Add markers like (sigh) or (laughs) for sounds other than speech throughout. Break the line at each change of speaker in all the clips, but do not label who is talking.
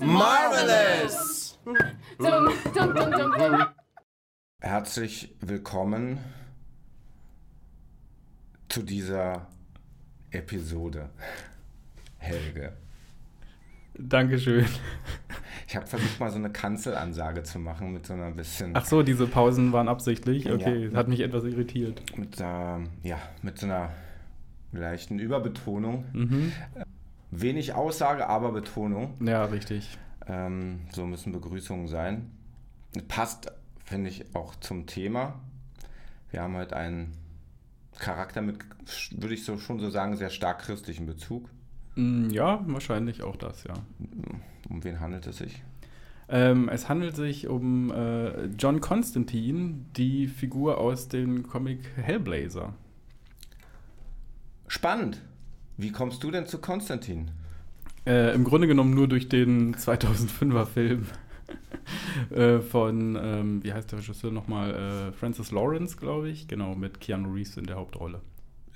Marvelous! Herzlich willkommen zu dieser Episode, Helge.
Dankeschön.
Ich habe versucht, mal so eine Kanzelansage zu machen mit so einer bisschen.
Ach so, diese Pausen waren absichtlich. Okay, ja. hat mich etwas irritiert.
Mit, äh, ja, mit so einer leichten Überbetonung. Mhm. Wenig Aussage, aber Betonung.
Ja, richtig.
Ähm, so müssen Begrüßungen sein. Passt, finde ich, auch zum Thema. Wir haben heute einen Charakter mit, würde ich so schon so sagen, sehr stark christlichen Bezug.
Mm, ja, wahrscheinlich auch das, ja.
Um wen handelt es sich?
Ähm, es handelt sich um äh, John Constantine, die Figur aus dem Comic Hellblazer.
Spannend. Wie kommst du denn zu Konstantin?
Äh, Im Grunde genommen nur durch den 2005er Film (laughs) äh, von, ähm, wie heißt der Regisseur nochmal? Äh, Francis Lawrence, glaube ich. Genau, mit Keanu Reeves in der Hauptrolle.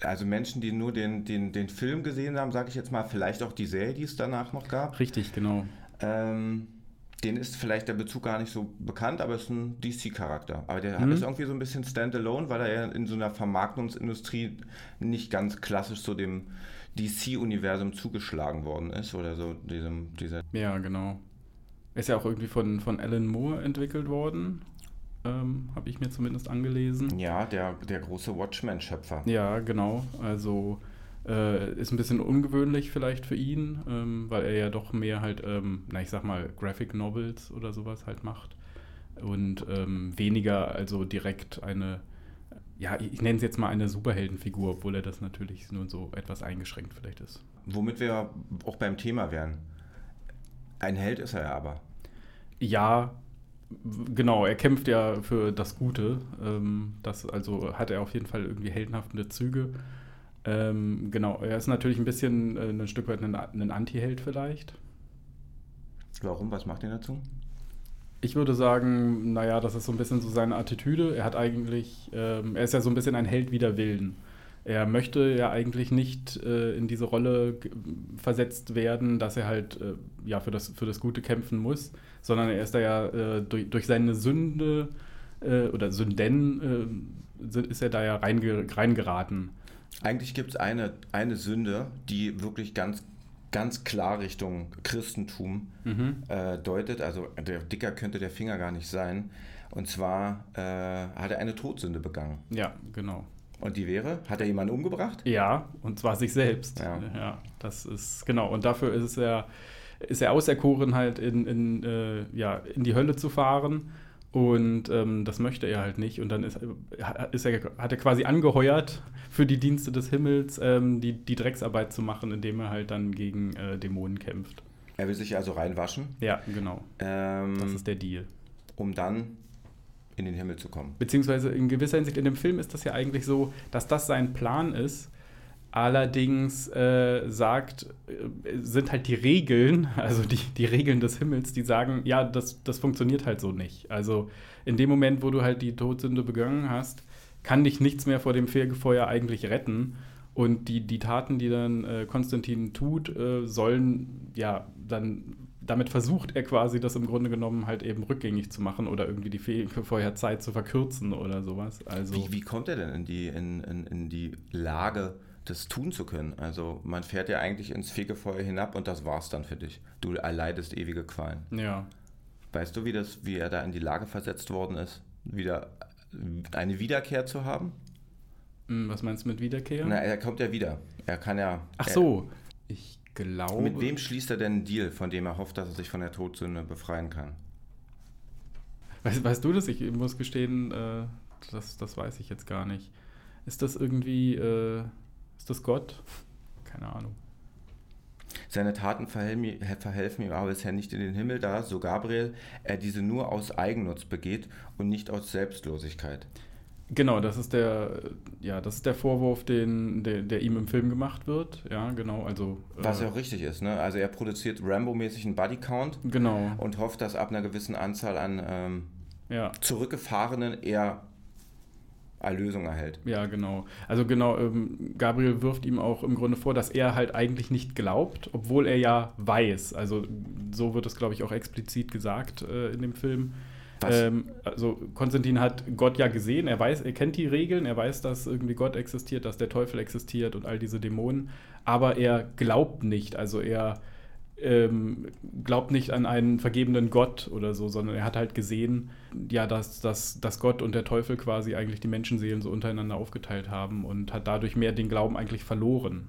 Also Menschen, die nur den, den, den Film gesehen haben, sage ich jetzt mal, vielleicht auch die Serie, die es danach noch gab.
Richtig, genau.
Ähm, den ist vielleicht der Bezug gar nicht so bekannt, aber es ist ein DC-Charakter. Aber der mhm. ist irgendwie so ein bisschen standalone, weil er ja in so einer Vermarktungsindustrie nicht ganz klassisch so dem DC-Universum zugeschlagen worden ist oder so diesem, dieser.
Ja, genau. Ist ja auch irgendwie von, von Alan Moore entwickelt worden. Ähm, Habe ich mir zumindest angelesen.
Ja, der, der große Watchmen-Schöpfer.
Ja, genau. Also äh, ist ein bisschen ungewöhnlich vielleicht für ihn, ähm, weil er ja doch mehr halt, ähm, na ich sag mal, Graphic Novels oder sowas halt macht. Und ähm, weniger also direkt eine ja, ich nenne es jetzt mal eine Superheldenfigur, obwohl er das natürlich nur so etwas eingeschränkt vielleicht ist.
Womit wir auch beim Thema wären. Ein Held ist er ja aber.
Ja, genau, er kämpft ja für das Gute. Ähm, das, also hat er auf jeden Fall irgendwie heldenhaftende Züge. Ähm, genau, er ist natürlich ein bisschen äh, ein Stück weit ein, ein Anti-Held vielleicht.
Warum? Was macht ihn dazu?
Ich würde sagen, naja, das ist so ein bisschen so seine Attitüde. Er hat eigentlich, ähm, er ist ja so ein bisschen ein Held wider Willen. Er möchte ja eigentlich nicht äh, in diese Rolle versetzt werden, dass er halt äh, ja für das, für das Gute kämpfen muss, sondern er ist da ja äh, durch, durch seine Sünde äh, oder Sünden äh, ist er da ja reingeraten.
Eigentlich gibt es eine, eine Sünde, die wirklich ganz ganz klar Richtung Christentum mhm. äh, deutet. Also der dicker könnte der Finger gar nicht sein. Und zwar äh, hat er eine Todsünde begangen.
Ja, genau.
Und die wäre? Hat er jemanden umgebracht?
Ja, und zwar sich selbst. Ja, ja das ist genau. Und dafür ist er, ist er auserkoren, halt in, in, äh, ja, in die Hölle zu fahren und ähm, das möchte er halt nicht. Und dann ist, ist er, hat er quasi angeheuert, für die Dienste des Himmels ähm, die, die Drecksarbeit zu machen, indem er halt dann gegen äh, Dämonen kämpft.
Er will sich also reinwaschen?
Ja, genau. Ähm, das ist der Deal.
Um dann in den Himmel zu kommen.
Beziehungsweise in gewisser Hinsicht in dem Film ist das ja eigentlich so, dass das sein Plan ist, Allerdings äh, sagt, äh, sind halt die Regeln, (laughs) also die, die Regeln des Himmels, die sagen, ja, das, das funktioniert halt so nicht. Also in dem Moment, wo du halt die Todsünde begangen hast, kann dich nichts mehr vor dem Fegefeuer eigentlich retten. Und die, die Taten, die dann äh, Konstantin tut, äh, sollen, ja, dann, damit versucht er quasi, das im Grunde genommen halt eben rückgängig zu machen oder irgendwie die Fegefeuerzeit zu verkürzen oder sowas. Also,
wie, wie kommt er denn in die, in, in, in die Lage, das tun zu können. Also man fährt ja eigentlich ins Fegefeuer hinab und das war's dann für dich. Du erleidest ewige Qualen.
Ja.
Weißt du, wie, das, wie er da in die Lage versetzt worden ist, wieder eine Wiederkehr zu haben?
Hm, was meinst du mit Wiederkehr?
Na, er kommt ja wieder. Er kann ja.
Ach so. ich glaube.
Mit wem schließt er denn einen Deal, von dem er hofft, dass er sich von der Todsünde befreien kann?
Weißt, weißt du das? Ich muss gestehen, äh, das, das weiß ich jetzt gar nicht. Ist das irgendwie. Äh ist das Gott? Keine Ahnung.
Seine Taten verhelfen ihm aber bisher nicht in den Himmel, da, so Gabriel, er diese nur aus Eigennutz begeht und nicht aus Selbstlosigkeit.
Genau, das ist der, ja, das ist der Vorwurf, den, der, der ihm im Film gemacht wird. Ja, genau. Also,
Was ja auch richtig ist, ne? Also er produziert Rambo-mäßig einen Bodycount
genau.
und hofft, dass ab einer gewissen Anzahl an ähm,
Ja.
Zurückgefahrenen er Erlösung erhält.
Ja, genau. Also genau, ähm, Gabriel wirft ihm auch im Grunde vor, dass er halt eigentlich nicht glaubt, obwohl er ja weiß. Also so wird es, glaube ich, auch explizit gesagt äh, in dem Film. Ähm, also Konstantin hat Gott ja gesehen, er weiß, er kennt die Regeln, er weiß, dass irgendwie Gott existiert, dass der Teufel existiert und all diese Dämonen, aber er glaubt nicht. Also er ähm, glaubt nicht an einen vergebenen Gott oder so, sondern er hat halt gesehen, ja, dass, dass, dass Gott und der Teufel quasi eigentlich die Menschenseelen so untereinander aufgeteilt haben und hat dadurch mehr den Glauben eigentlich verloren.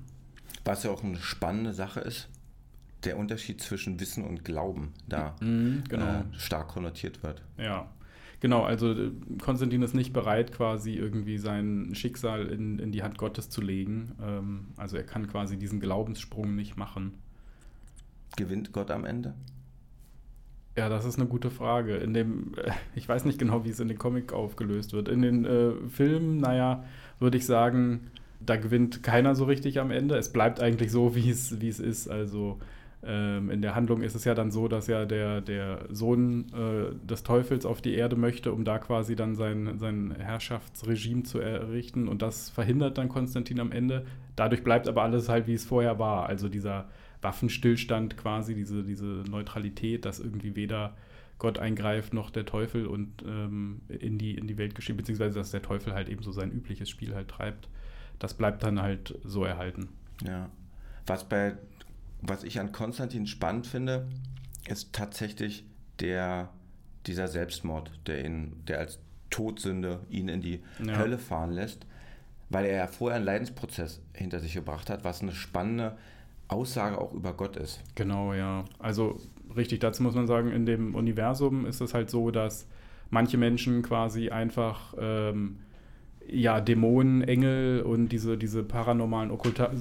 Was ja auch eine spannende Sache ist, der Unterschied zwischen Wissen und Glauben da
genau.
äh, stark konnotiert wird.
Ja. Genau, also äh, Konstantin ist nicht bereit, quasi irgendwie sein Schicksal in, in die Hand Gottes zu legen. Ähm, also er kann quasi diesen Glaubenssprung nicht machen.
Gewinnt Gott am Ende?
Ja, das ist eine gute Frage. In dem, äh, ich weiß nicht genau, wie es in dem Comic aufgelöst wird. In den äh, Filmen, naja, würde ich sagen, da gewinnt keiner so richtig am Ende. Es bleibt eigentlich so, wie es, wie es ist. Also ähm, in der Handlung ist es ja dann so, dass ja der, der Sohn äh, des Teufels auf die Erde möchte, um da quasi dann sein, sein Herrschaftsregime zu errichten. Und das verhindert dann Konstantin am Ende. Dadurch bleibt aber alles halt, wie es vorher war. Also dieser Waffenstillstand quasi, diese, diese Neutralität, dass irgendwie weder Gott eingreift noch der Teufel und ähm, in, die, in die Welt geschieht, beziehungsweise dass der Teufel halt eben so sein übliches Spiel halt treibt. Das bleibt dann halt so erhalten.
Ja. Was, bei, was ich an Konstantin spannend finde, ist tatsächlich der, dieser Selbstmord, der, ihn, der als Todsünde ihn in die
Ja.
Hölle fahren lässt, weil er ja vorher einen Leidensprozess hinter sich gebracht hat, was eine spannende Aussage auch über Gott ist.
Genau, ja. Also richtig, dazu muss man sagen, in dem Universum ist es halt so, dass manche Menschen quasi einfach ähm, ja, Dämonen, Engel und diese, diese paranormalen, okkulta,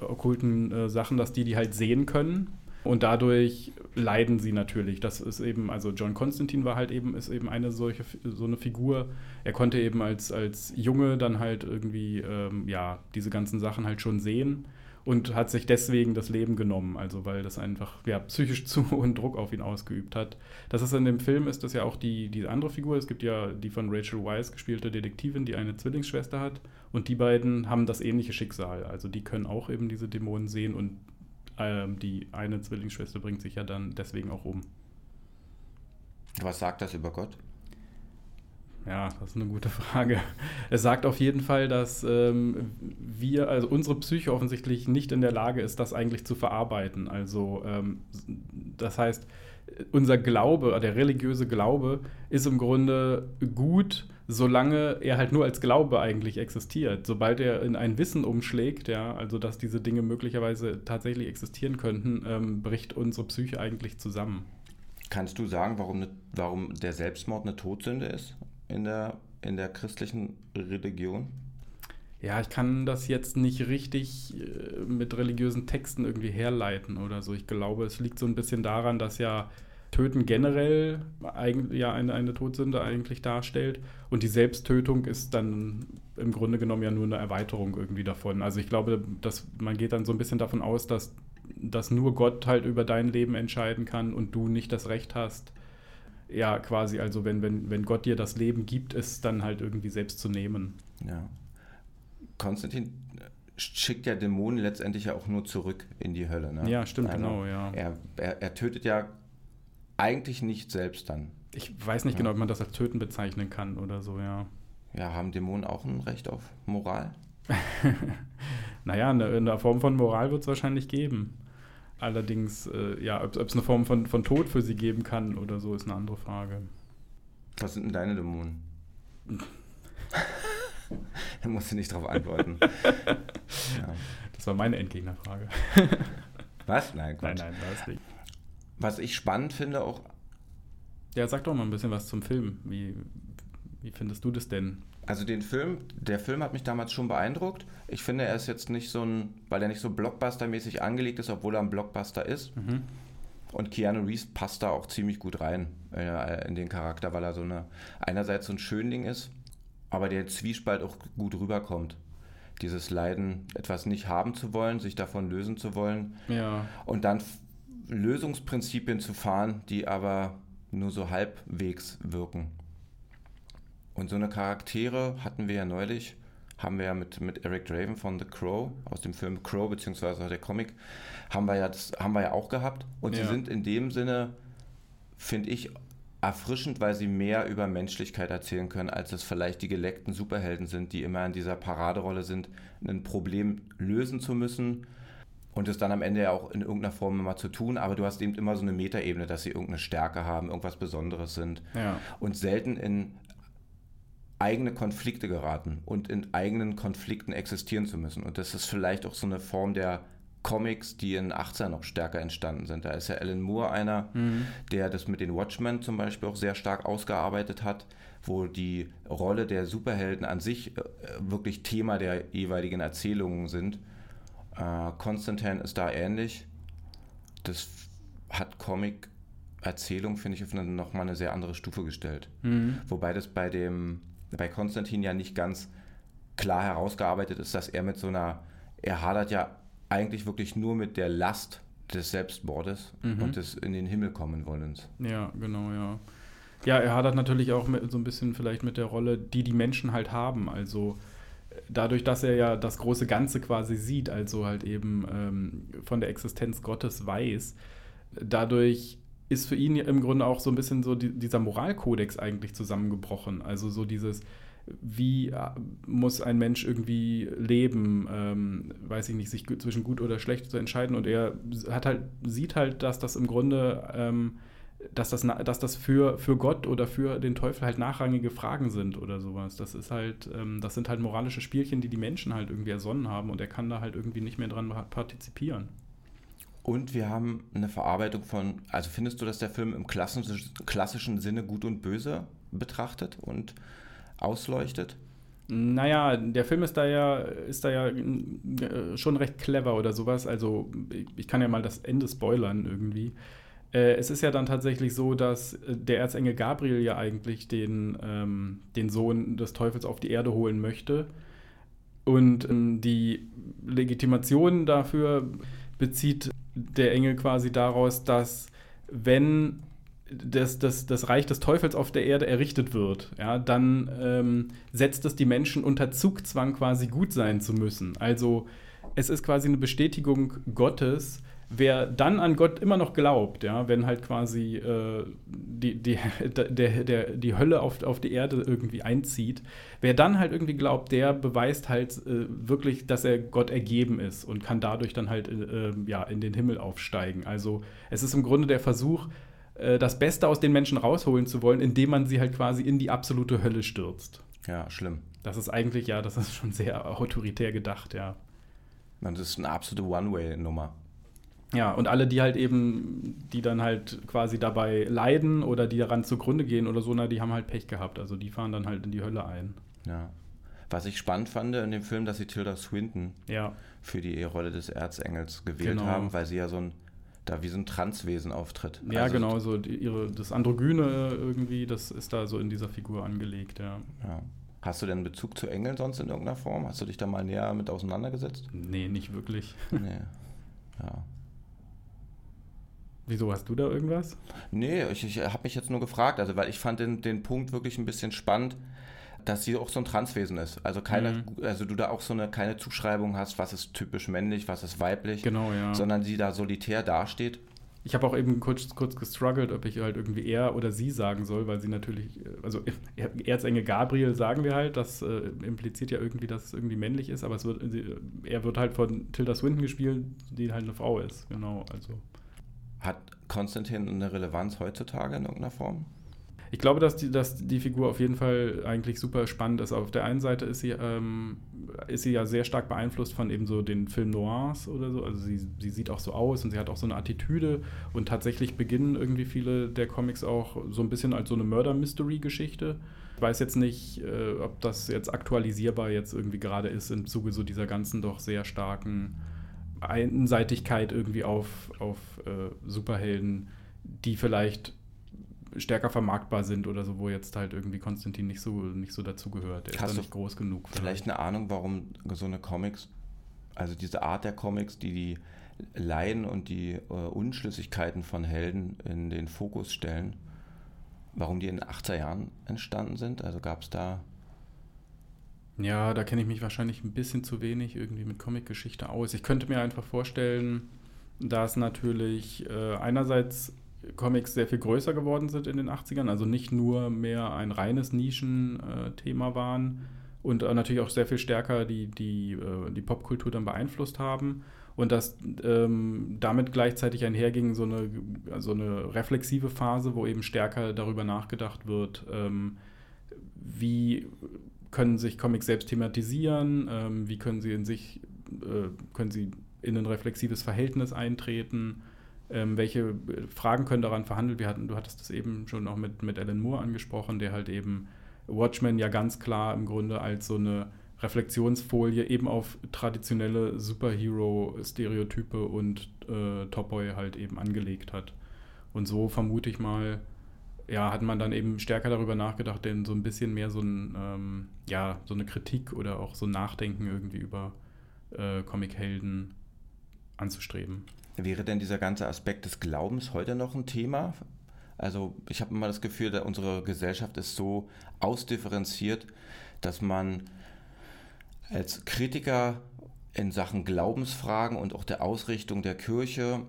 okkulten äh, Sachen, dass die die halt sehen können. Und dadurch leiden sie natürlich. Das ist eben, also John Constantine war halt eben, ist eben eine solche, so eine Figur. Er konnte eben als, als Junge dann halt irgendwie, ähm, ja, diese ganzen Sachen halt schon sehen und hat sich deswegen das Leben genommen, also weil das einfach ja, psychisch (laughs) zu hohen Druck auf ihn ausgeübt hat. Das ist in dem Film, ist das ja auch die, die andere Figur. Es gibt ja die von Rachel Weisz gespielte Detektivin, die eine Zwillingsschwester hat. Und die beiden haben das ähnliche Schicksal. Also die können auch eben diese Dämonen sehen und ähm, die eine Zwillingsschwester bringt sich ja dann deswegen auch um.
Was sagt das über Gott?
Ja, das ist eine gute Frage. Es sagt auf jeden Fall, dass ähm, wir, also unsere Psyche offensichtlich nicht in der Lage ist, das eigentlich zu verarbeiten. Also ähm, das heißt, unser Glaube, der religiöse Glaube ist im Grunde gut, solange er halt nur als Glaube eigentlich existiert. Sobald er in ein Wissen umschlägt, ja, also dass diese Dinge möglicherweise tatsächlich existieren könnten, ähm, bricht unsere Psyche eigentlich zusammen.
Kannst du sagen, warum, ne, warum der Selbstmord eine Todsünde ist in der, in der christlichen Religion?
Ja, ich kann das jetzt nicht richtig äh, mit religiösen Texten irgendwie herleiten oder so. Ich glaube, es liegt so ein bisschen daran, dass ja Töten generell ja eine, eine Todsünde eigentlich darstellt und die Selbsttötung ist dann im Grunde genommen ja nur eine Erweiterung irgendwie davon. Also ich glaube, dass man geht dann so ein bisschen davon aus, dass, dass nur Gott halt über dein Leben entscheiden kann und du nicht das Recht hast. Ja, quasi, also wenn, wenn, wenn Gott dir das Leben gibt, es dann halt irgendwie selbst zu nehmen.
Ja. Konstantin schickt ja Dämonen letztendlich ja auch nur zurück in die Hölle. Ne?
Ja, stimmt, genau, ja.
Er, er, er tötet ja eigentlich nicht selbst dann.
Ich weiß nicht
Ja.
genau, ob man das als Töten bezeichnen kann oder so, ja.
Ja, haben Dämonen auch ein Recht auf Moral? (laughs)
Naja, eine, eine Form von Moral wird es wahrscheinlich geben. Allerdings, äh, ja, ob es eine Form von, von Tod für sie geben kann oder so, ist eine andere Frage.
Was sind denn deine Dämonen? (laughs) da musst du nicht drauf antworten. (laughs) ja.
Das war meine Endgegnerfrage.
Was? Nein,
Nein,
Quatsch.
nein, das nicht.
Was ich spannend finde, auch
Ja, sag doch mal ein bisschen was zum Film. Wie, wie findest du das denn?
Also den Film, der Film hat mich damals schon beeindruckt. Ich finde, er ist jetzt nicht so ein, weil er nicht so Blockbuster-mäßig angelegt ist, obwohl er ein Blockbuster ist.
Mhm.
Und Keanu Reeves passt da auch ziemlich gut rein äh, in den Charakter, weil er so eine einerseits so ein Schönling ist aber der Zwiespalt auch gut rüberkommt. Dieses Leiden, etwas nicht haben zu wollen, sich davon lösen zu wollen.
Ja.
Und dann Lösungsprinzipien zu fahren, die aber nur so halbwegs wirken. Und so eine Charaktere hatten wir ja neulich, haben wir ja mit, mit Eric Draven von The Crow, aus dem Film Crow, beziehungsweise der Comic, haben wir ja, das, haben wir ja auch gehabt. Und ja. sie sind in dem Sinne, finde ich, erfrischend, weil sie mehr über Menschlichkeit erzählen können, als es vielleicht die geleckten Superhelden sind, die immer in dieser Paraderolle sind, ein Problem lösen zu müssen und es dann am Ende ja auch in irgendeiner Form immer zu tun, aber du hast eben immer so eine Metaebene, dass sie irgendeine Stärke haben, irgendwas Besonderes sind
ja.
und selten in eigene Konflikte geraten und in eigenen Konflikten existieren zu müssen. Und das ist vielleicht auch so eine Form der Comics, die in 18 noch stärker entstanden sind. Da ist ja Alan Moore einer, mhm. der das mit den Watchmen zum Beispiel auch sehr stark ausgearbeitet hat, wo die Rolle der Superhelden an sich äh, wirklich Thema der jeweiligen Erzählungen sind. Äh, Konstantin ist da ähnlich. Das hat Comic-Erzählung, finde ich, auf eine, nochmal eine sehr andere Stufe gestellt. Mhm. Wobei das bei dem, bei Konstantin ja nicht ganz klar herausgearbeitet ist, dass er mit so einer, er hadert ja eigentlich wirklich nur mit der Last des Selbstmordes mhm. und des in den Himmel kommen wollens.
Ja, genau, ja. Ja, er hadert natürlich auch mit, so ein bisschen vielleicht mit der Rolle, die die Menschen halt haben. Also dadurch, dass er ja das große Ganze quasi sieht, also halt eben ähm, von der Existenz Gottes weiß, dadurch ist für ihn im Grunde auch so ein bisschen so die, dieser Moralkodex eigentlich zusammengebrochen. Also so dieses, wie äh, muss ein Mensch irgendwie leben, ähm, weiß ich nicht, sich zwischen gut oder schlecht zu entscheiden. Und er hat halt, sieht halt, dass das im Grunde, ähm, dass das, dass das für, für Gott oder für den Teufel halt nachrangige Fragen sind oder sowas. Das ist halt, ähm, das sind halt moralische Spielchen, die die Menschen halt irgendwie ersonnen haben und er kann da halt irgendwie nicht mehr dran partizipieren.
Und wir haben eine Verarbeitung von, also findest du, dass der Film im klassischen Sinne gut und böse betrachtet und ausleuchtet?
Naja, der Film ist da ja, ist da ja äh, schon recht clever oder sowas. Also, ich kann ja mal das Ende spoilern irgendwie. Äh, es ist ja dann tatsächlich so, dass äh, der Erzengel Gabriel ja eigentlich den, ähm, den Sohn des Teufels auf die Erde holen möchte. Und ähm, die Legitimation dafür bezieht der Engel quasi daraus, dass wenn das, das, das Reich des Teufels auf der Erde errichtet wird, ja, dann ähm, setzt es die Menschen unter Zugzwang, quasi gut sein zu müssen. Also es ist quasi eine Bestätigung Gottes. Wer dann an Gott immer noch glaubt, ja, wenn halt quasi äh, die, die, (laughs) der, der, die Hölle auf, auf die Erde irgendwie einzieht, wer dann halt irgendwie glaubt, der beweist halt äh, wirklich, dass er Gott ergeben ist und kann dadurch dann halt äh, ja, in den Himmel aufsteigen. Also es ist im Grunde der Versuch, äh, das Beste aus den Menschen rausholen zu wollen, indem man sie halt quasi in die absolute Hölle stürzt.
Ja, schlimm.
Das ist eigentlich, ja, das ist schon sehr autoritär gedacht, ja.
Das ist eine absolute One-Way-Nummer.
Ja, und alle, die halt eben, die dann halt quasi dabei leiden oder die daran zugrunde gehen oder so, na, die haben halt Pech gehabt. Also die fahren dann halt in die Hölle ein.
Ja. Was ich spannend fand in dem Film, dass sie Tilda Swinton
ja.
für die Rolle des Erzengels gewählt genau. haben, weil sie ja so ein da wie so ein Transwesen auftritt.
Ja, also, genau, so die, ihre, das Androgyne irgendwie, das ist da so in dieser Figur angelegt, ja.
ja. Hast du denn Bezug zu Engeln sonst in irgendeiner Form? Hast du dich da mal näher mit auseinandergesetzt?
Nee, nicht wirklich.
nee. Ja.
Wieso hast du da irgendwas?
Nee, ich, ich habe mich jetzt nur gefragt, also weil ich fand den, den Punkt wirklich ein bisschen spannend, dass sie auch so ein Transwesen ist. Also keine, mhm. also du da auch so eine keine Zuschreibung hast, was ist typisch männlich, was ist weiblich,
genau, ja.
sondern sie da solitär dasteht.
Ich habe auch eben kurz, kurz gestruggelt, ob ich halt irgendwie er oder sie sagen soll, weil sie natürlich, also (laughs) Erzengel Gabriel sagen wir halt, das äh, impliziert ja irgendwie, dass es irgendwie männlich ist, aber es wird, er wird halt von Tilda Swinton gespielt, die halt eine Frau ist, genau, also.
Hat Konstantin eine Relevanz heutzutage in irgendeiner Form?
Ich glaube, dass die, dass die Figur auf jeden Fall eigentlich super spannend ist. Auf der einen Seite ist sie, ähm, ist sie ja sehr stark beeinflusst von eben so den Film Noirs oder so. Also sie, sie sieht auch so aus und sie hat auch so eine Attitüde und tatsächlich beginnen irgendwie viele der Comics auch so ein bisschen als so eine Murder-Mystery-Geschichte. Ich weiß jetzt nicht, äh, ob das jetzt aktualisierbar jetzt irgendwie gerade ist im Zuge so dieser ganzen doch sehr starken Einseitigkeit irgendwie auf, auf äh, Superhelden, die vielleicht stärker vermarktbar sind oder so, wo jetzt halt irgendwie Konstantin nicht so, nicht so dazugehört. Der
Hast
ist da nicht groß genug. für.
Vielleicht eine Ahnung, warum so eine Comics, also diese Art der Comics, die die Laien und die äh, Unschlüssigkeiten von Helden in den Fokus stellen, warum die in den 80er Jahren entstanden sind? Also gab es da.
Ja, da kenne ich mich wahrscheinlich ein bisschen zu wenig irgendwie mit Comicgeschichte aus. Ich könnte mir einfach vorstellen, dass natürlich äh, einerseits Comics sehr viel größer geworden sind in den 80ern, also nicht nur mehr ein reines Nischenthema waren und äh, natürlich auch sehr viel stärker die, die, äh, die Popkultur dann beeinflusst haben und dass ähm, damit gleichzeitig einherging so eine, so eine reflexive Phase, wo eben stärker darüber nachgedacht wird, ähm, wie können sich Comics selbst thematisieren, ähm, wie können sie in sich, äh, können sie in ein reflexives Verhältnis eintreten, ähm, welche Fragen können daran verhandelt werden. Du hattest das eben schon auch mit, mit Alan Moore angesprochen, der halt eben Watchmen ja ganz klar im Grunde als so eine Reflexionsfolie eben auf traditionelle Superhero-Stereotype und äh, Topboy halt eben angelegt hat. Und so vermute ich mal, ja, hat man dann eben stärker darüber nachgedacht, denn so ein bisschen mehr so, ein, ähm, ja, so eine Kritik oder auch so ein Nachdenken irgendwie über äh, Comichelden anzustreben.
Wäre denn dieser ganze Aspekt des Glaubens heute noch ein Thema? Also ich habe immer das Gefühl, dass unsere Gesellschaft ist so ausdifferenziert, dass man als Kritiker in Sachen Glaubensfragen und auch der Ausrichtung der Kirche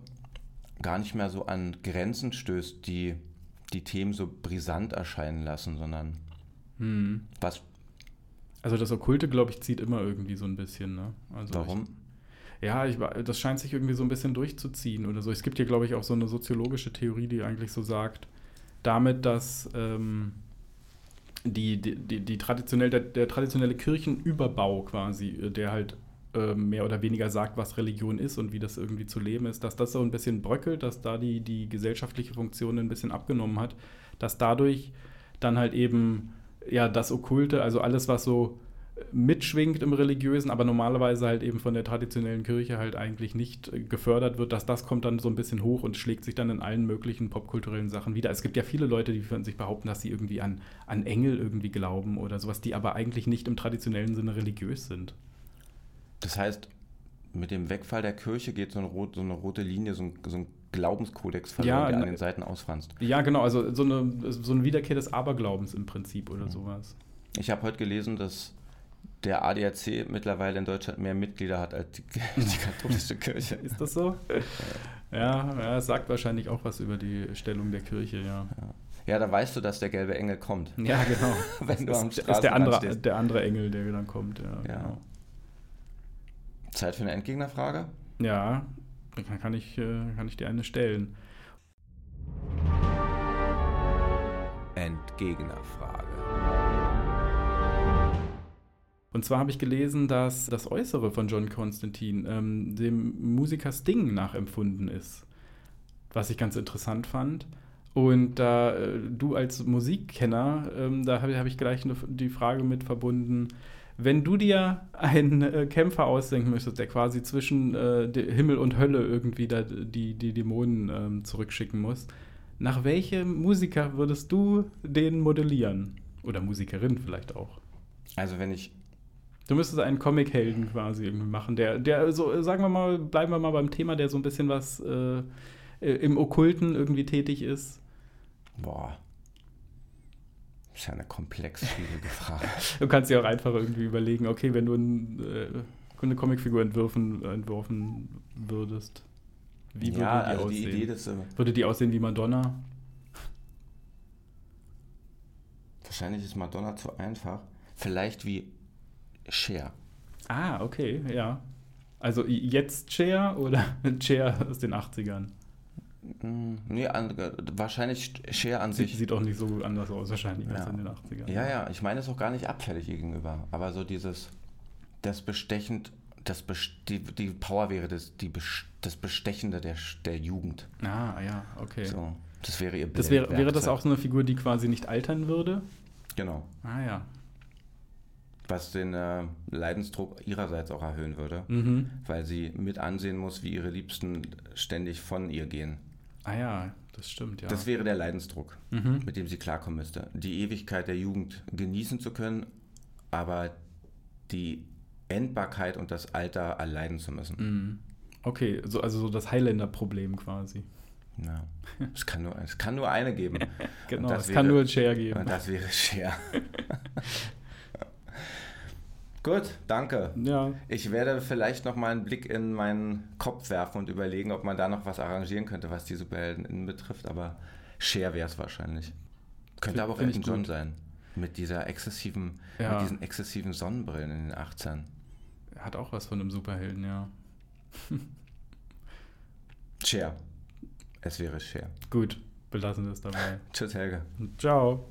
gar nicht mehr so an Grenzen stößt, die die Themen so brisant erscheinen lassen, sondern
Hm.
was,
Also das Okkulte, glaube ich, zieht immer irgendwie so ein bisschen. Ne? Also
warum?
Ich, ja, ich, das scheint sich irgendwie so ein bisschen durchzuziehen oder so. Es gibt hier, glaube ich, auch so eine soziologische Theorie, die eigentlich so sagt, damit, dass ähm, die, die, die, die traditionell, der, der traditionelle Kirchenüberbau quasi, äh, der halt äh, mehr oder weniger sagt, was Religion ist und wie das irgendwie zu leben ist, dass das so ein bisschen bröckelt, dass da die, die gesellschaftliche Funktion ein bisschen abgenommen hat, dass dadurch dann halt eben ja das Okkulte, also alles, was so mitschwingt im Religiösen, aber normalerweise halt eben von der traditionellen Kirche halt eigentlich nicht äh, gefördert wird, dass das kommt dann so ein bisschen hoch und schlägt sich dann in allen möglichen popkulturellen Sachen wieder. Es gibt ja viele Leute, die von sich behaupten, dass sie irgendwie an, an Engel irgendwie glauben oder sowas, die aber eigentlich nicht im traditionellen Sinne religiös sind.
Das heißt, mit dem Wegfall der Kirche geht so eine, rot, so eine rote Linie, so ein, so ein Glaubenskodex verloren,
Ja,
der an den Seiten ausfranst.
Ja, genau, also so eine, so eine Wiederkehr des Aberglaubens im Prinzip oder
Mhm.
sowas.
Ich habe heute gelesen, dass der ADAC mittlerweile in Deutschland mehr Mitglieder hat als die, (laughs) die katholische Kirche.
Ist das so? Ja, ja, sagt wahrscheinlich auch was über die Stellung der Kirche, ja.
Ja, da weißt du, dass der gelbe Engel kommt. (laughs)
Ja, genau. (laughs)
Wenn du am
ist, ist der andere,
stehst.
der andere Engel, der dann kommt, ja.
Ja.
Genau.
Zeit für eine Endgegnerfrage?
Ja, dann kann ich, äh, kann ich dir eine stellen.
Entgegnerfrage.
Und zwar habe ich gelesen, dass das Äußere von John Constantine ähm, dem Musiker Sting nachempfunden ist. Was ich ganz interessant fand. Und da äh, du als Musikkenner, ähm, da habe hab ich gleich eine, die Frage mit verbunden, wenn du dir einen äh, Kämpfer ausdenken müsstest, der quasi zwischen äh, Himmel und Hölle irgendwie da die, die Dämonen ähm, zurückschicken muss, nach welchem Musiker würdest du den modellieren? Oder Musikerin vielleicht auch?
Also wenn ich,
Du müsstest einen Comic-Helden quasi irgendwie machen, der, der so, sagen wir mal, bleiben wir mal beim Thema, der so ein bisschen was äh, äh, im Okkulten irgendwie tätig ist.
boah, ist ja eine komplex schwierige Frage. (laughs)
Du kannst dir auch einfach irgendwie überlegen, okay, wenn du ein, äh, eine Comicfigur entwürfen, entworfen würdest, wie würde
ja,
die
also
aussehen?
die Idee, dass äh,
würde die aussehen wie Madonna?
wahrscheinlich ist Madonna zu einfach. Vielleicht wie Cher.
Ah, okay, ja. Also jetzt Cher oder (laughs) Cher aus den 80ern?
Hm, Nee, an, wahrscheinlich Cher an
Sieht,
sich.
sieht auch nicht so anders aus wahrscheinlich als
Ja.
in den 80ern.
Ja, ja, ich meine es auch gar nicht abfällig gegenüber. Aber so dieses, das bestechend, das best, die, die Power wäre das, die, das Bestechende der, der Jugend.
Ah, ja, okay.
So, das wäre ihr
Das wäre, wäre das auch so eine Figur, die quasi nicht altern würde?
Genau.
Ah ja.
Was den äh, Leidensdruck ihrerseits auch erhöhen würde,
Mhm.
weil sie mit ansehen muss, wie ihre Liebsten ständig von ihr gehen.
Ah ja, das stimmt, ja.
Das wäre der Leidensdruck, mit dem sie klarkommen müsste. Die Ewigkeit der Jugend genießen zu können, aber die Endbarkeit und das Alter erleiden zu müssen.
Okay, so, also so das Highlander-Problem quasi.
Ja. Es, kann nur, es kann nur eine geben. (laughs)
Genau, es kann
wäre-
nur ein Share geben.
Und das wäre Cher. (laughs) Gut, danke.
Ja,
Ich werde vielleicht noch mal einen Blick in meinen Kopf werfen und überlegen, ob man da noch was arrangieren könnte, was die Superhelden betrifft. Aber Cher wäre es wahrscheinlich. Könnte
Find-
aber auch Elton John sein. Mit dieser exzessiven,
Ja.
mit diesen exzessiven Sonnenbrillen in den 18.
hat auch was von einem Superhelden, ja. (laughs)
Cher. Es wäre Cher.
Gut, belassen wir es dabei. (laughs)
Tschüss, Helge.
Ciao.